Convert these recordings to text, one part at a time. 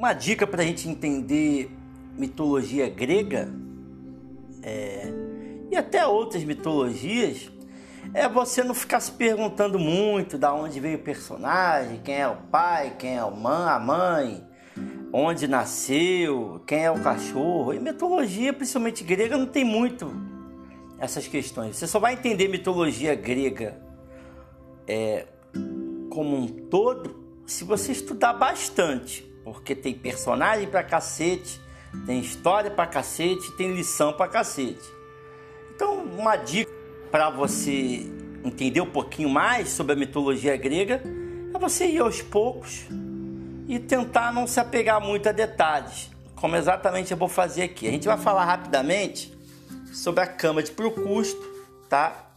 uma dica para a gente entender mitologia grega é, e até outras mitologias é você não ficar se perguntando muito da onde veio o personagem, quem é o pai, quem é a mãe, onde nasceu, quem é o cachorro. E mitologia, principalmente grega, não tem muito essas questões. Você só vai entender mitologia grega é, como um todo se você estudar bastante, porque tem personagem pra cacete, tem história pra cacete, tem lição pra cacete. Então, uma dica para você entender um pouquinho mais sobre a mitologia grega é você ir aos poucos e tentar não se apegar muito a detalhes, como exatamente eu vou fazer aqui. A gente vai falar rapidamente sobre a cama de Procusto, tá?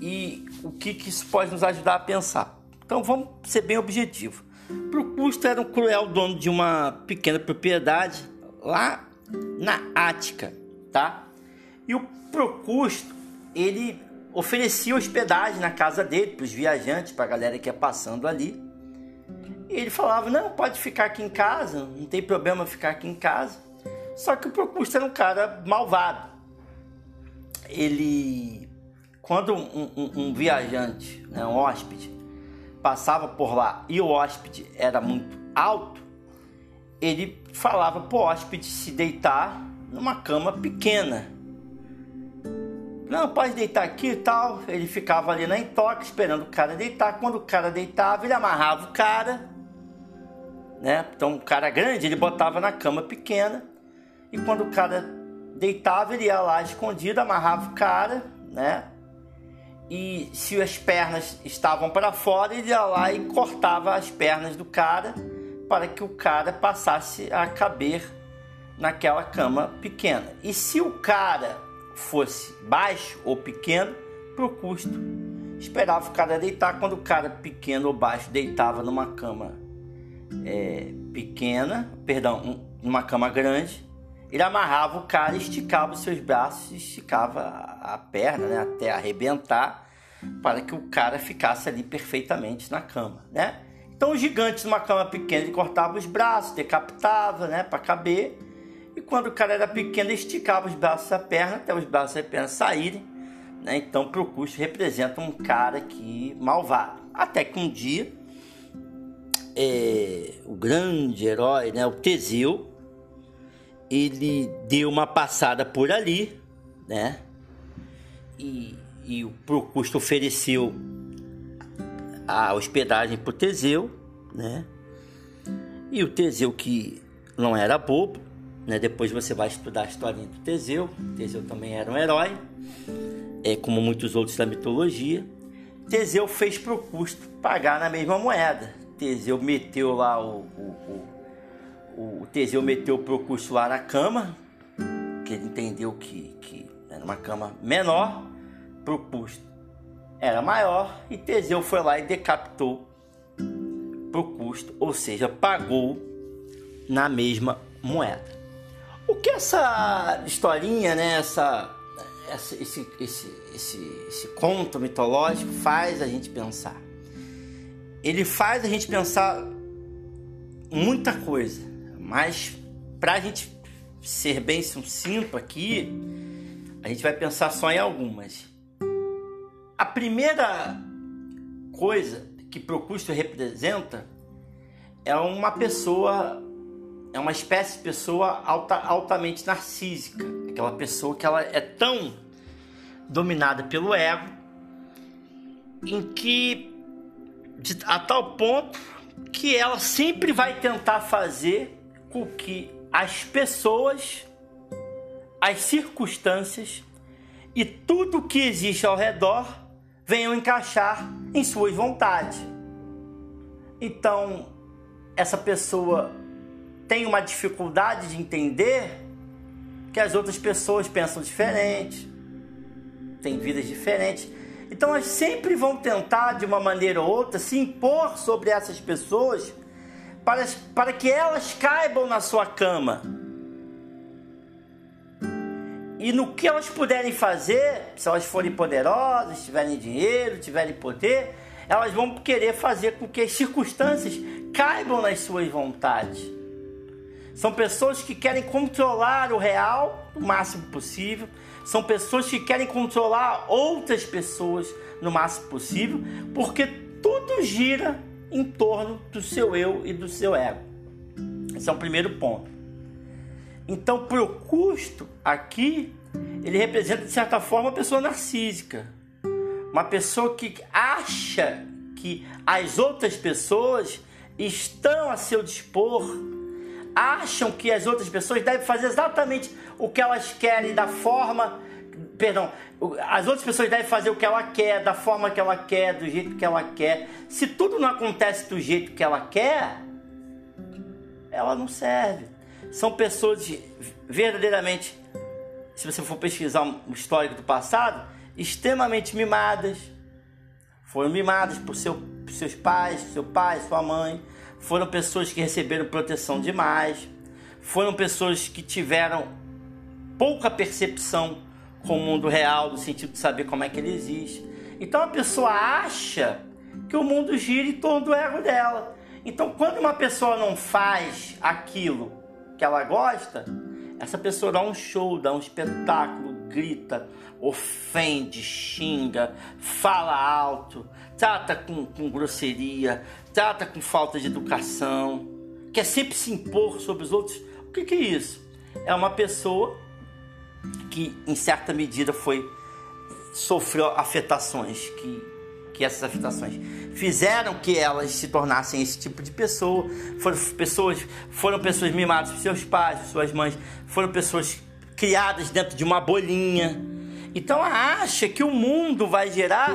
E o que, que isso pode nos ajudar a pensar. Então vamos ser bem objetivo. Procusto era um cruel dono de uma pequena propriedade lá na Ática, tá? E o Procusto ele oferecia hospedagem na casa dele para os viajantes, para a galera que ia passando ali. E ele falava: Não, pode ficar aqui em casa, não tem problema ficar aqui em casa. Só que o Procusto era um cara malvado. Ele, quando um, um, um viajante, né, um hóspede, passava por lá e o hóspede era muito alto, ele falava para o hóspede se deitar numa cama pequena não, pode deitar aqui e tal. Ele ficava ali na intoca esperando o cara deitar. Quando o cara deitava, ele amarrava o cara. Né? Então, cara grande, ele botava na cama pequena. E quando o cara deitava, ele ia lá escondido, amarrava o cara, né? E se as pernas estavam para fora, ele ia lá e cortava as pernas do cara para que o cara passasse a caber naquela cama pequena. E se o cara fosse baixo ou pequeno, por custo. Esperava o cara deitar. Quando o cara pequeno ou baixo deitava numa cama é, pequena, perdão, um, numa cama grande, ele amarrava o cara, esticava os seus braços, esticava a, a perna né, até arrebentar, para que o cara ficasse ali perfeitamente na cama, né? Então o gigante numa cama pequena ele cortava os braços, decapitava, né, para caber e quando o cara era pequeno, ele esticava os braços da perna até os braços da perna saírem. Né? Então, Procúcio representa um cara que malvado. Até que um dia, é, o grande herói, né, o Teseu, ele deu uma passada por ali, né? E, e o Procusto ofereceu a hospedagem para Teseu, né? E o Teseu, que não era bobo, né? Depois você vai estudar a história do Teseu. Teseu também era um herói, é, como muitos outros da mitologia. Teseu fez para o custo pagar na mesma moeda. Teseu meteu lá o, o, o Teseu meteu o custo lá na cama, que ele entendeu que, que era uma cama menor, custo era maior, e Teseu foi lá e decapitou custo, ou seja, pagou na mesma moeda. O que essa historinha, né, essa, essa esse, esse, esse, esse conto mitológico faz a gente pensar? Ele faz a gente pensar muita coisa, mas para a gente ser bem sucinto aqui, a gente vai pensar só em algumas. A primeira coisa que Procusto representa é uma pessoa é uma espécie de pessoa alta, altamente narcísica, aquela pessoa que ela é tão dominada pelo ego, em que a tal ponto que ela sempre vai tentar fazer com que as pessoas, as circunstâncias e tudo que existe ao redor venham encaixar em suas vontades. Então, essa pessoa tem uma dificuldade de entender que as outras pessoas pensam diferente, têm vidas diferentes. Então elas sempre vão tentar, de uma maneira ou outra, se impor sobre essas pessoas para, para que elas caibam na sua cama. E no que elas puderem fazer, se elas forem poderosas, tiverem dinheiro, tiverem poder, elas vão querer fazer com que as circunstâncias caibam nas suas vontades. São pessoas que querem controlar o real o máximo possível. São pessoas que querem controlar outras pessoas no máximo possível, porque tudo gira em torno do seu eu e do seu ego. Esse é o primeiro ponto. Então, para o custo aqui, ele representa de certa forma uma pessoa narcísica, uma pessoa que acha que as outras pessoas estão a seu dispor, acham que as outras pessoas devem fazer exatamente o que elas querem da forma, perdão, as outras pessoas devem fazer o que ela quer, da forma que ela quer, do jeito que ela quer. Se tudo não acontece do jeito que ela quer, ela não serve. São pessoas verdadeiramente, se você for pesquisar o histórico do passado, extremamente mimadas. Foram mimadas por seu, seus pais, seu pai, sua mãe. Foram pessoas que receberam proteção demais. Foram pessoas que tiveram pouca percepção com o mundo real, no sentido de saber como é que ele existe. Então a pessoa acha que o mundo gira em torno do ego dela. Então, quando uma pessoa não faz aquilo que ela gosta, essa pessoa dá um show, dá um espetáculo, grita, ofende, xinga, fala alto, trata com, com grosseria, trata com falta de educação, quer sempre se impor sobre os outros. O que, que é isso? É uma pessoa que, em certa medida, foi sofreu afetações que que essas afetações fizeram que elas se tornassem esse tipo de pessoa. Foram pessoas, foram pessoas mimadas por seus pais, por suas mães, foram pessoas criadas dentro de uma bolinha. Então ela acha que o mundo vai girar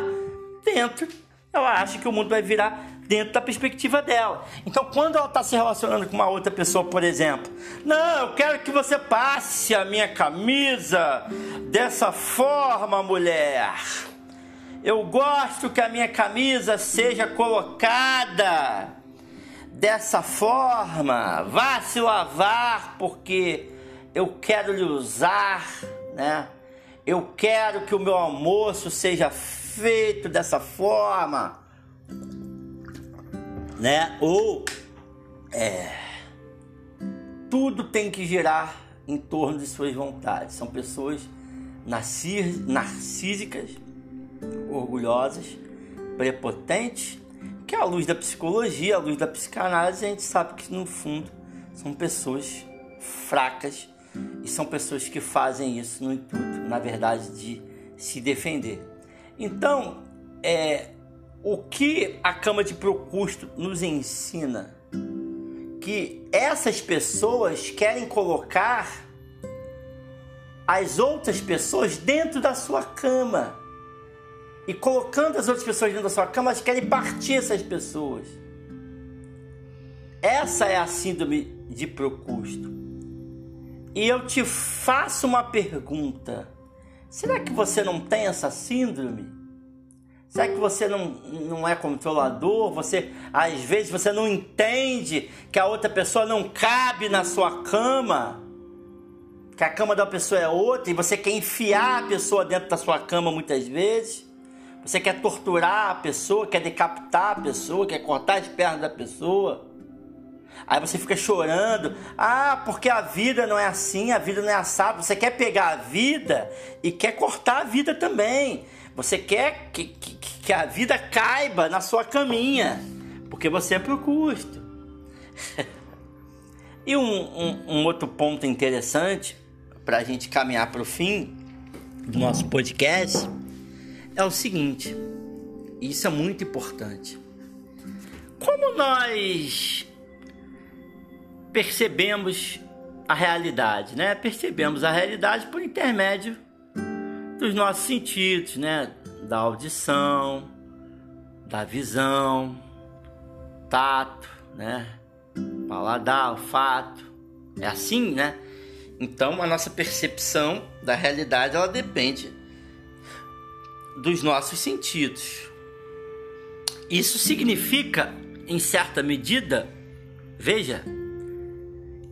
dentro, ela acha que o mundo vai virar dentro da perspectiva dela. Então, quando ela está se relacionando com uma outra pessoa, por exemplo, não, eu quero que você passe a minha camisa dessa forma, mulher. Eu gosto que a minha camisa seja colocada dessa forma. Vá se lavar porque eu quero lhe usar, né? Eu quero que o meu almoço seja feito dessa forma, né? Ou é tudo tem que girar em torno de suas vontades. São pessoas narcísicas orgulhosas, prepotentes, que à luz da psicologia, à luz da psicanálise, a gente sabe que no fundo são pessoas fracas e são pessoas que fazem isso no intuito, na verdade, de se defender. Então, é, o que a Cama de Procusto nos ensina? Que essas pessoas querem colocar as outras pessoas dentro da sua cama e colocando as outras pessoas dentro da sua cama, elas querem partir essas pessoas. Essa é a síndrome de Procusto. E eu te faço uma pergunta: será que você não tem essa síndrome? Será que você não, não é controlador? Você às vezes você não entende que a outra pessoa não cabe na sua cama? Que a cama da pessoa é outra e você quer enfiar a pessoa dentro da sua cama muitas vezes? Você quer torturar a pessoa, quer decapitar a pessoa, quer cortar as pernas da pessoa. Aí você fica chorando. Ah, porque a vida não é assim, a vida não é assada. Você quer pegar a vida e quer cortar a vida também. Você quer que, que, que a vida caiba na sua caminha, porque você é pro custo. e um, um, um outro ponto interessante para a gente caminhar para o fim do nosso podcast é o seguinte: isso é muito importante. Como nós percebemos a realidade, né? Percebemos a realidade por intermédio dos nossos sentidos, né? Da audição, da visão, tato, né? Paladar, olfato. É assim, né? Então a nossa percepção da realidade ela depende dos nossos sentidos. Isso significa, em certa medida, veja,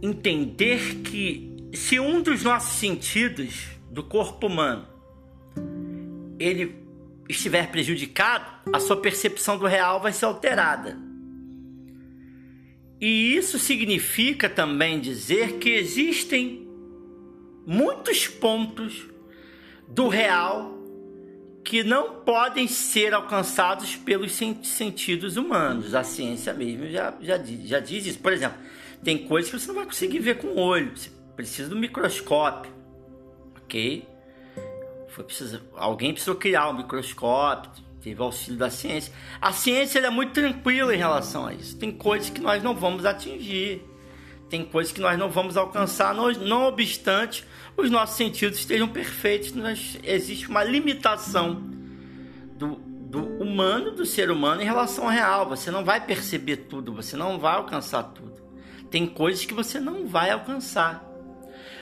entender que se um dos nossos sentidos do corpo humano ele estiver prejudicado, a sua percepção do real vai ser alterada. E isso significa também dizer que existem muitos pontos do real que não podem ser alcançados pelos sentidos humanos. A ciência mesmo já, já, já diz isso. Por exemplo, tem coisas que você não vai conseguir ver com o olho. Você precisa do microscópio. Ok? Foi alguém precisou criar um microscópio, teve auxílio da ciência. A ciência é muito tranquila em relação a isso. Tem coisas que nós não vamos atingir. Tem coisas que nós não vamos alcançar, não, não obstante os nossos sentidos estejam perfeitos. Nós, existe uma limitação do, do humano, do ser humano, em relação ao real. Você não vai perceber tudo, você não vai alcançar tudo. Tem coisas que você não vai alcançar.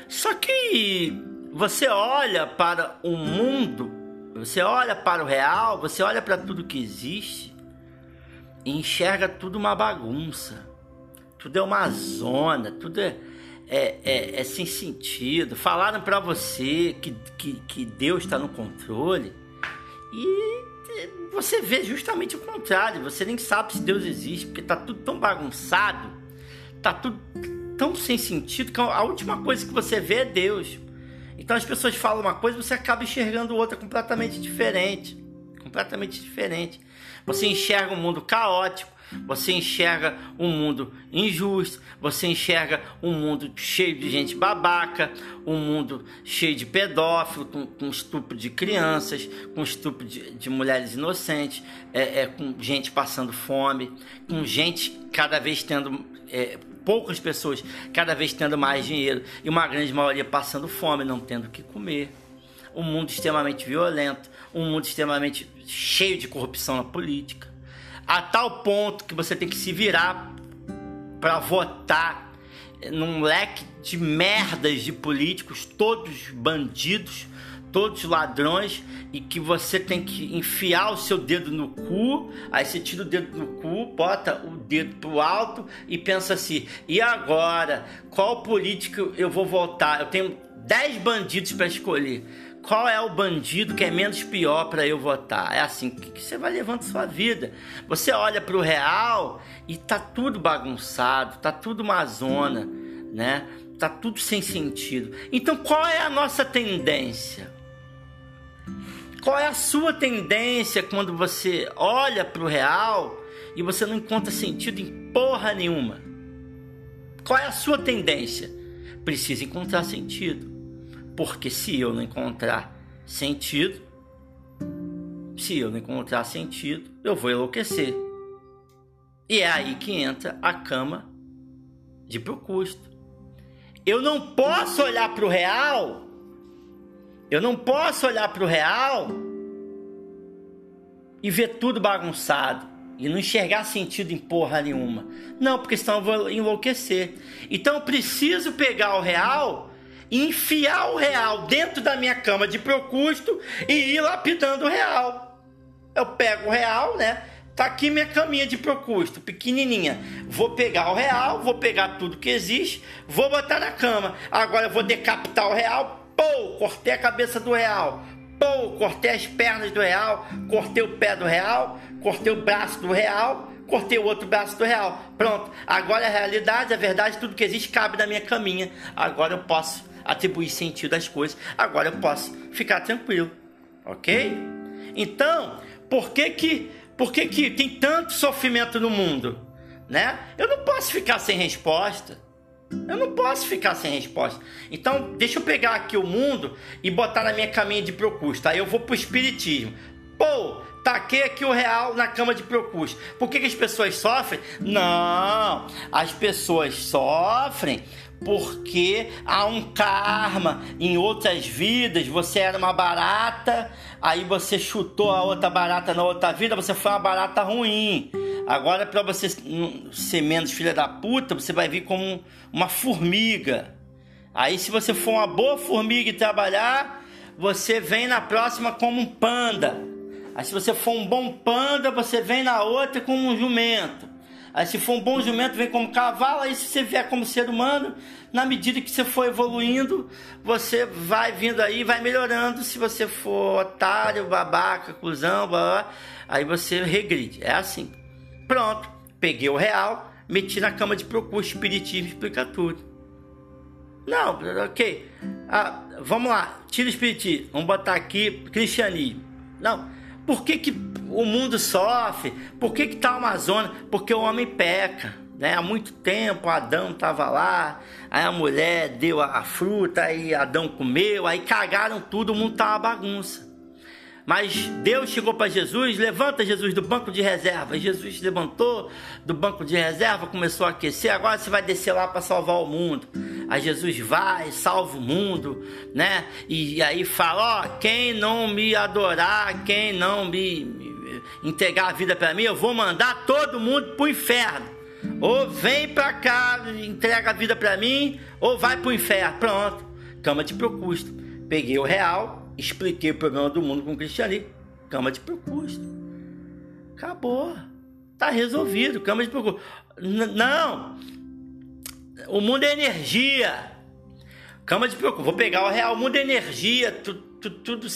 Só que você olha para o mundo, você olha para o real, você olha para tudo que existe e enxerga tudo uma bagunça. Tudo é uma zona, tudo é, é, é, é sem sentido. Falaram para você que, que, que Deus está no controle e você vê justamente o contrário. Você nem sabe se Deus existe, porque está tudo tão bagunçado, está tudo tão sem sentido que a última coisa que você vê é Deus. Então as pessoas falam uma coisa, você acaba enxergando outra completamente diferente. Completamente diferente. Você enxerga um mundo caótico, você enxerga um mundo injusto, você enxerga um mundo cheio de gente babaca, um mundo cheio de pedófilo, com, com estupro de crianças, com estupro de, de mulheres inocentes, é, é, com gente passando fome, com gente cada vez tendo é, poucas pessoas cada vez tendo mais dinheiro e uma grande maioria passando fome, não tendo o que comer. Um mundo extremamente violento, um mundo extremamente cheio de corrupção na política, a tal ponto que você tem que se virar para votar num leque de merdas de políticos, todos bandidos, todos ladrões e que você tem que enfiar o seu dedo no cu, aí você tira o dedo do cu, bota o dedo pro alto e pensa assim: e agora? Qual político eu vou votar? Eu tenho 10 bandidos para escolher. Qual é o bandido que é menos pior para eu votar? É assim que você vai levando sua vida. Você olha para o real e tá tudo bagunçado, tá tudo uma zona, né? Tá tudo sem sentido. Então qual é a nossa tendência? Qual é a sua tendência quando você olha para o real e você não encontra sentido em porra nenhuma? Qual é a sua tendência? Precisa encontrar sentido. Porque se eu não encontrar sentido, se eu não encontrar sentido, eu vou enlouquecer. E é aí que entra a cama de Procusto. Eu não posso olhar para o real eu não posso olhar para o real e ver tudo bagunçado e não enxergar sentido em porra nenhuma. Não, porque senão eu vou enlouquecer. Então eu preciso pegar o real e enfiar o real dentro da minha cama de procusto e ir lapidando o real. Eu pego o real, né? Tá aqui minha caminha de procusto, pequenininha. Vou pegar o real, vou pegar tudo que existe, vou botar na cama. Agora eu vou decapitar o real, Pô, cortei a cabeça do real. Pô, cortei as pernas do real. Cortei o pé do real. Cortei o braço do real. Cortei o outro braço do real. Pronto. Agora a realidade, a verdade, tudo que existe cabe na minha caminha. Agora eu posso atribuir sentido às coisas. Agora eu posso ficar tranquilo. Ok? Então, por que que, por que, que tem tanto sofrimento no mundo? Né? Eu não posso ficar sem resposta. Eu não posso ficar sem resposta. Então, deixa eu pegar aqui o mundo e botar na minha caminha de Procusto. Aí eu vou pro espiritismo. Pô, taquei aqui o real na cama de Procusto. Por que, que as pessoas sofrem? Não, as pessoas sofrem porque há um karma em outras vidas. Você era uma barata, aí você chutou a outra barata na outra vida, você foi uma barata ruim. Agora, para você ser menos filha da puta, você vai vir como uma formiga. Aí, se você for uma boa formiga e trabalhar, você vem na próxima como um panda. Aí, se você for um bom panda, você vem na outra como um jumento. Aí, se for um bom jumento, vem como cavalo. Aí, se você vier como ser humano, na medida que você for evoluindo, você vai vindo aí, vai melhorando. Se você for otário, babaca, cuzão, blá, blá, aí você regride. É assim. Pronto, peguei o real, meti na cama de procura, espiritismo explica tudo. Não, ok. Ah, vamos lá, tira o espiritismo, vamos botar aqui cristianismo. Não, por que, que o mundo sofre? Por que, que tá a Amazônia? Porque o homem peca. Né? Há muito tempo Adão estava lá, aí a mulher deu a fruta, aí Adão comeu, aí cagaram tudo, o mundo tá uma bagunça. Mas Deus chegou para Jesus, levanta Jesus do banco de reserva. Jesus levantou do banco de reserva, começou a aquecer. Agora você vai descer lá para salvar o mundo. Aí Jesus vai, salva o mundo, né? E aí fala: ó, quem não me adorar, quem não me, entregar a vida para mim, eu vou mandar todo mundo pro inferno. Ou vem para cá, entrega a vida para mim, ou vai pro inferno. Pronto, cama de procusto. Peguei o real, expliquei o problema do mundo com o cristianismo. Cama de procusto. Acabou. Tá resolvido. Cama de procusto. Não! O mundo é energia. Cama de procusto. Vou pegar o real. O mundo é energia. Tudo, tudo, tudo,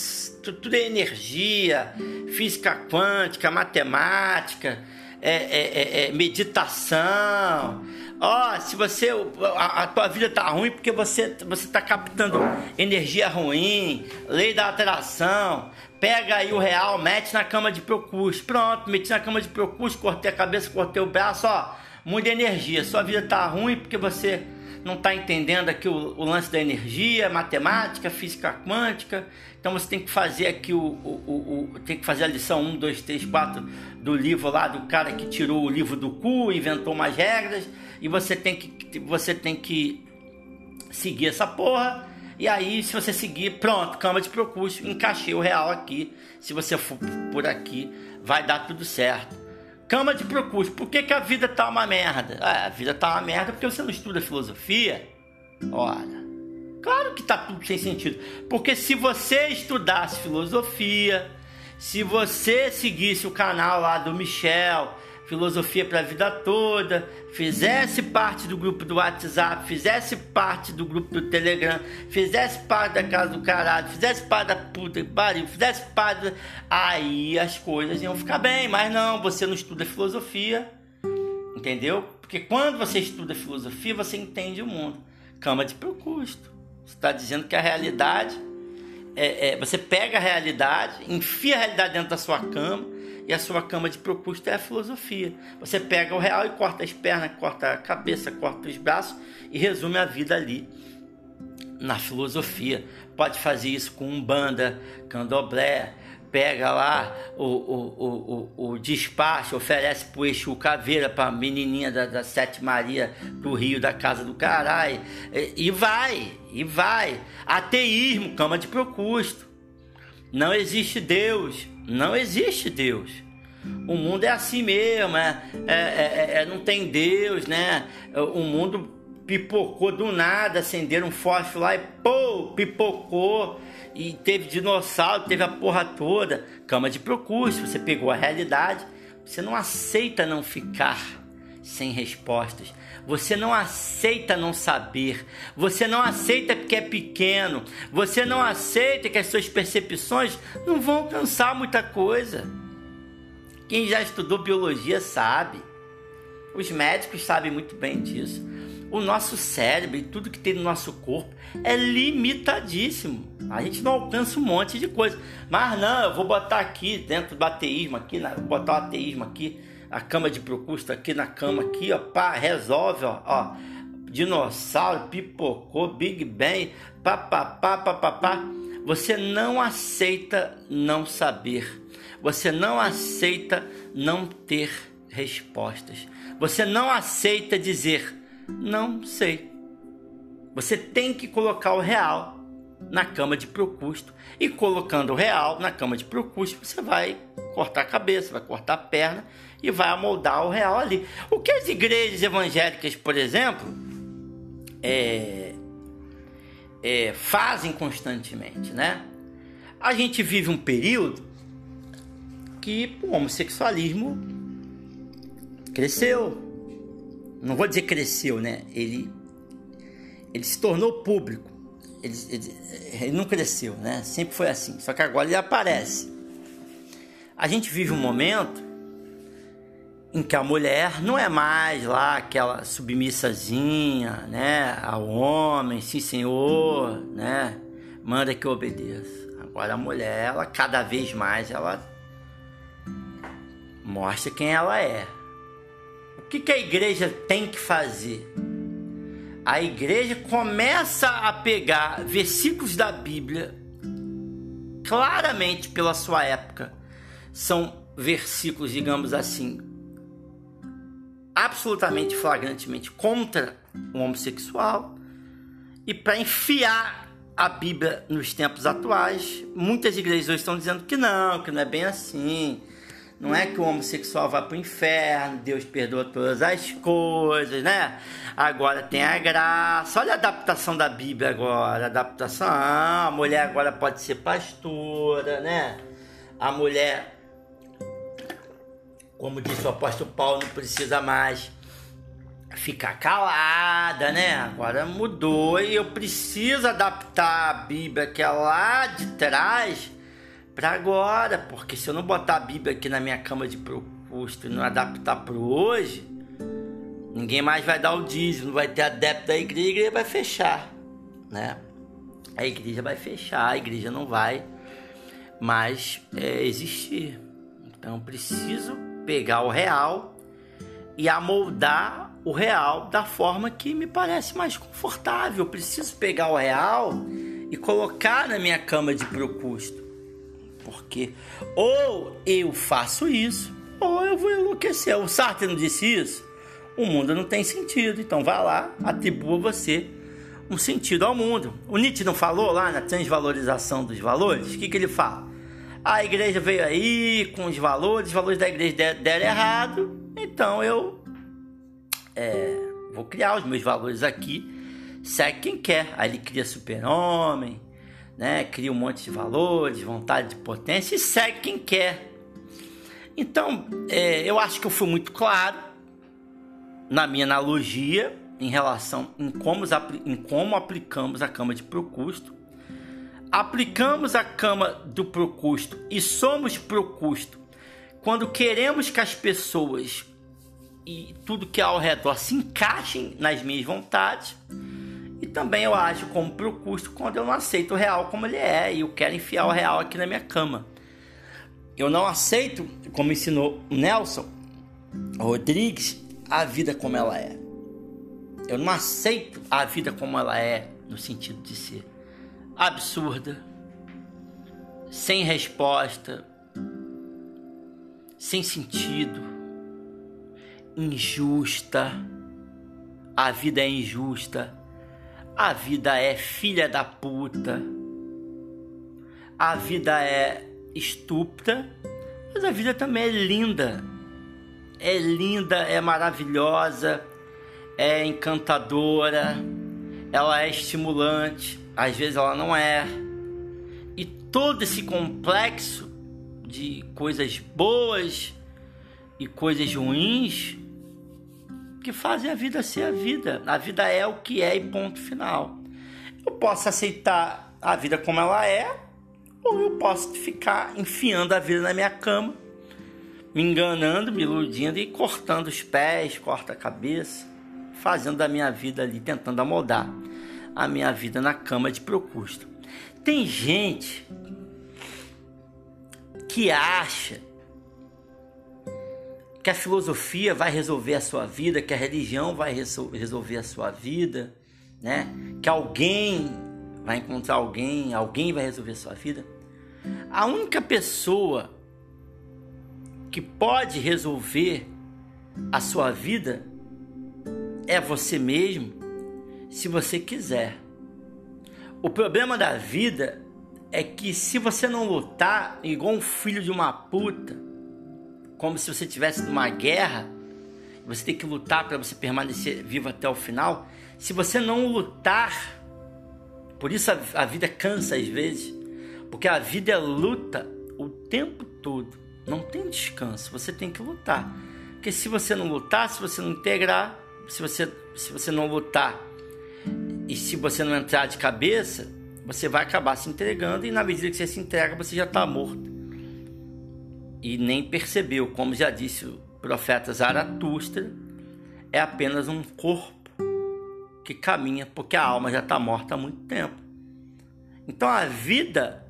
tudo é energia. Física quântica, matemática, é, é, é, é meditação Ó, oh, se você a, a, tua vida tá ruim porque você você tá captando energia ruim, lei da atração. Pega aí o real, mete na cama de Procus. Pronto, meti na cama de Procus, cortei a cabeça, cortei o braço, ó. Muita energia. Sua vida tá ruim porque você não está entendendo aqui o, o, lance da energia, matemática, física quântica. Então você tem que fazer aqui o, o, o, tem que fazer a lição 1, 2, 3, 4 do livro lá do cara que tirou o livro do cu, inventou umas regras e você tem que você tem que seguir essa porra. E aí, se você seguir, pronto, cama de procúcio, encaixei o real aqui. Se você for por aqui, vai dar tudo certo. Cama de procúcio, por que, que a vida tá uma merda? Ah, a vida tá uma merda porque você não estuda filosofia. Ora, claro que tá tudo sem sentido. Porque se você estudasse filosofia, se você seguisse o canal lá do Michel, filosofia para a vida toda, fizesse parte do grupo do WhatsApp, fizesse parte do grupo do Telegram, fizesse parte da casa do caralho, fizesse parte da puta que pariu, fizesse parte. Da... Aí as coisas iam ficar bem, mas não, você não estuda filosofia, entendeu? Porque quando você estuda filosofia, você entende o mundo. Cama de procusto. Você está dizendo que a realidade. É, é, você pega a realidade, enfia a realidade dentro da sua cama e a sua cama de procusto é a filosofia. Você pega o real e corta as pernas, corta a cabeça, corta os braços e resume a vida ali na filosofia. Pode fazer isso com umbanda, candomblé, pega lá o, o, o, o, despacho, oferece pro Exu Caveira, pra menininha da, da Sete Maria do Rio, da Casa do Caralho, e vai, e vai. Ateísmo, cama de procusto. Não existe Deus. Não existe Deus. O mundo é assim mesmo, é, é, é, é não tem Deus, né? O mundo pipocou do nada, acenderam um fósforo lá e pô, pipocou. E teve dinossauro, teve a porra toda. Cama de procúcio, você pegou a realidade, você não aceita não ficar sem respostas. Você não aceita não saber. Você não aceita porque é pequeno. Você não aceita que as suas percepções não vão alcançar muita coisa. Quem já estudou biologia sabe. Os médicos sabem muito bem disso. O nosso cérebro e tudo que tem no nosso corpo é limitadíssimo. A gente não alcança um monte de coisa. Mas não, eu vou botar aqui dentro do ateísmo aqui, vou botar o ateísmo aqui a cama de procusto aqui na cama aqui, ó, pá, resolve, ó, ó. Dinossauro, pipocou, Big Bang, papapá, papapá. Você não aceita não saber. Você não aceita não ter respostas. Você não aceita dizer não sei. Você tem que colocar o real na cama de procusto e colocando o real na cama de procusto, você vai cortar a cabeça, vai cortar a perna e vai amoldar o real ali. O que as igrejas evangélicas, por exemplo, é, é, fazem constantemente, né? A gente vive um período que o homossexualismo cresceu. Não vou dizer cresceu, né? Ele, ele se tornou público. Ele, ele, ele não cresceu, né? Sempre foi assim. Só que agora ele aparece. A gente vive um momento em que a mulher não é mais lá aquela submissazinha, né, ao homem, sim senhor, né, manda que eu obedeça. Agora a mulher, ela cada vez mais ela mostra quem ela é. O que, que a igreja tem que fazer? A igreja começa a pegar versículos da Bíblia claramente pela sua época. São versículos, digamos assim, absolutamente flagrantemente contra o homossexual e para enfiar a Bíblia nos tempos atuais, muitas igrejas hoje estão dizendo que não, que não é bem assim. Não é que o homossexual vai para o inferno, Deus perdoa todas as coisas, né? Agora tem a graça. Olha a adaptação da Bíblia agora. A adaptação, ah, a mulher agora pode ser pastora, né? A mulher como disse o apóstolo Paulo, não precisa mais ficar calada, né? Agora mudou e eu preciso adaptar a Bíblia que é lá de trás para agora, porque se eu não botar a Bíblia aqui na minha cama de propósito e não adaptar para hoje, ninguém mais vai dar o dízimo, não vai ter adepto da igreja, a igreja vai fechar, né? A igreja vai fechar, a igreja não vai mais é, existir. Então preciso pegar o real e amoldar o real da forma que me parece mais confortável. Eu preciso pegar o real e colocar na minha cama de procusto. Porque ou eu faço isso, ou eu vou enlouquecer. O Sartre não disse isso? O mundo não tem sentido. Então vá lá, atribua você um sentido ao mundo. O Nietzsche não falou lá na transvalorização dos valores? O que, que ele fala? A igreja veio aí com os valores, os valores da igreja deram errado, então eu é, vou criar os meus valores aqui. Segue quem quer. Aí ele cria super-homem, né? cria um monte de valores, vontade de potência e segue quem quer. Então, é, eu acho que eu fui muito claro na minha analogia em relação em como, em como aplicamos a cama de Procusto aplicamos a cama do Procusto e somos Procusto quando queremos que as pessoas e tudo que há ao redor se encaixem nas minhas vontades. E também eu ajo como Procusto quando eu não aceito o real como ele é e eu quero enfiar o real aqui na minha cama. Eu não aceito, como ensinou Nelson Rodrigues, a vida como ela é. Eu não aceito a vida como ela é no sentido de ser absurda, sem resposta, sem sentido, injusta. A vida é injusta. A vida é filha da puta. A vida é estúpida, mas a vida também é linda. É linda, é maravilhosa, é encantadora, ela é estimulante às vezes ela não é. E todo esse complexo de coisas boas e coisas ruins que fazem a vida ser a vida. A vida é o que é e ponto final. Eu posso aceitar a vida como ela é, ou eu posso ficar enfiando a vida na minha cama, me enganando, me iludindo e cortando os pés, corta a cabeça, fazendo da minha vida ali, tentando amoldar a minha vida na cama de Procusto. Tem gente que acha que a filosofia vai resolver a sua vida, que a religião vai resolver a sua vida, né? Que alguém vai encontrar alguém, alguém vai resolver a sua vida. A única pessoa que pode resolver a sua vida é você mesmo se você quiser. O problema da vida é que se você não lutar igual um filho de uma puta, como se você tivesse numa guerra, você tem que lutar para você permanecer vivo até o final. Se você não lutar, por isso a, a vida cansa às vezes, porque a vida é luta o tempo todo, não tem descanso. Você tem que lutar, porque se você não lutar, se você não integrar, se você se você não lutar e se você não entrar de cabeça, você vai acabar se entregando e na medida que você se entrega, você já está morto. E nem percebeu, como já disse profeta Zaratustra é apenas um corpo que caminha porque a alma já está morta há muito tempo. Então a vida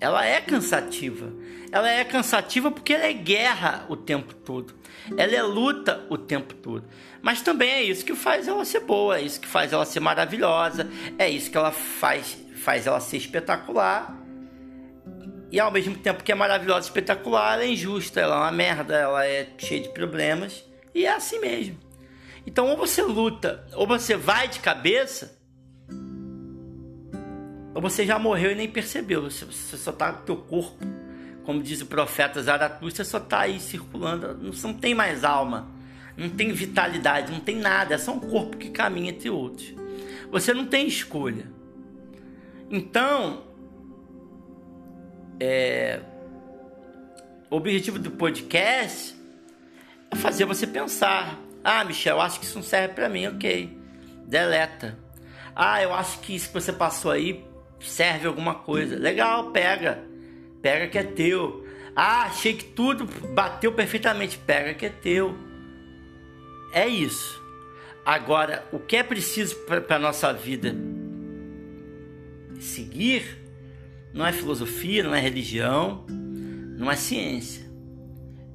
ela é cansativa. Ela é cansativa porque ela é guerra o tempo todo. Ela é luta o tempo todo. Mas também é isso que faz ela ser boa, é isso que faz ela ser maravilhosa, é isso que ela faz, faz ela ser espetacular. E ao mesmo tempo que é maravilhosa e espetacular, ela é injusta, ela é uma merda, ela é cheia de problemas. E é assim mesmo. Então, ou você luta, ou você vai de cabeça, ou você já morreu e nem percebeu. Você, você só tá com teu corpo, como diz o profeta Zaratustra, só tá aí circulando. Não, não tem mais alma, não tem vitalidade, não tem nada. É só um corpo que caminha entre outros. Você não tem escolha. Então, é, o objetivo do podcast é fazer você pensar. Ah, Michel, acho que isso não serve para mim, ok. Deleta. Ah, eu acho que isso que você passou aí serve alguma coisa. Legal, pega. Pega que é teu. Ah, achei que tudo bateu perfeitamente. Pega que é teu. É isso. Agora, o que é preciso para a nossa vida seguir não é filosofia, não é religião, não é ciência.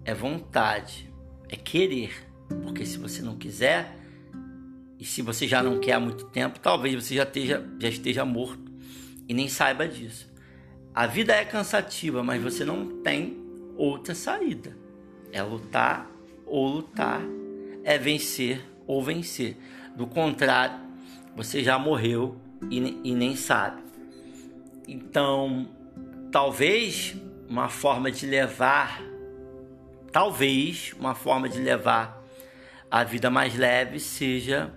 É vontade, é querer. Porque se você não quiser, e se você já não quer há muito tempo, talvez você já esteja, já esteja morto e nem saiba disso. A vida é cansativa, mas você não tem outra saída. É lutar ou lutar, é vencer ou vencer. Do contrário, você já morreu e, e nem sabe. Então, talvez uma forma de levar, talvez uma forma de levar a vida mais leve seja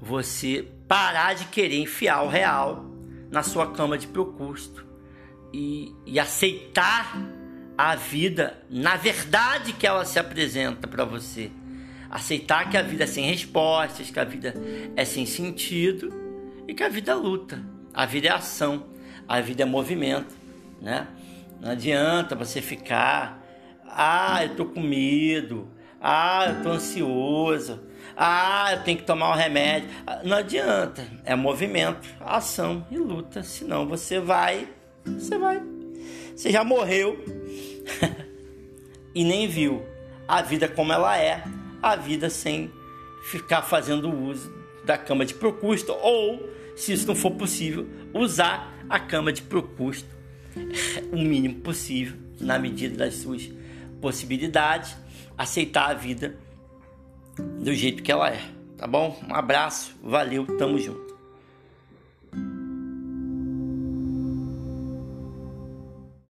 você parar de querer enfiar o real na sua cama de procusto e, e aceitar a vida na verdade que ela se apresenta para você. Aceitar que a vida é sem respostas, que a vida é sem sentido e que a vida é luta, a vida é ação, a vida é movimento, né? Não adianta você ficar, ah, eu tô com medo, ah, eu tô ansioso, ah, eu tenho que tomar um remédio. Não adianta. É movimento, ação e luta. Senão você vai. Você vai. Você já morreu e nem viu a vida como ela é. A vida sem ficar fazendo uso da cama de procusto ou, se isso não for possível, usar a cama de procusto o mínimo possível, na medida das suas possibilidades, aceitar a vida do jeito que ela é. Tá bom? Um abraço, valeu, tamo junto.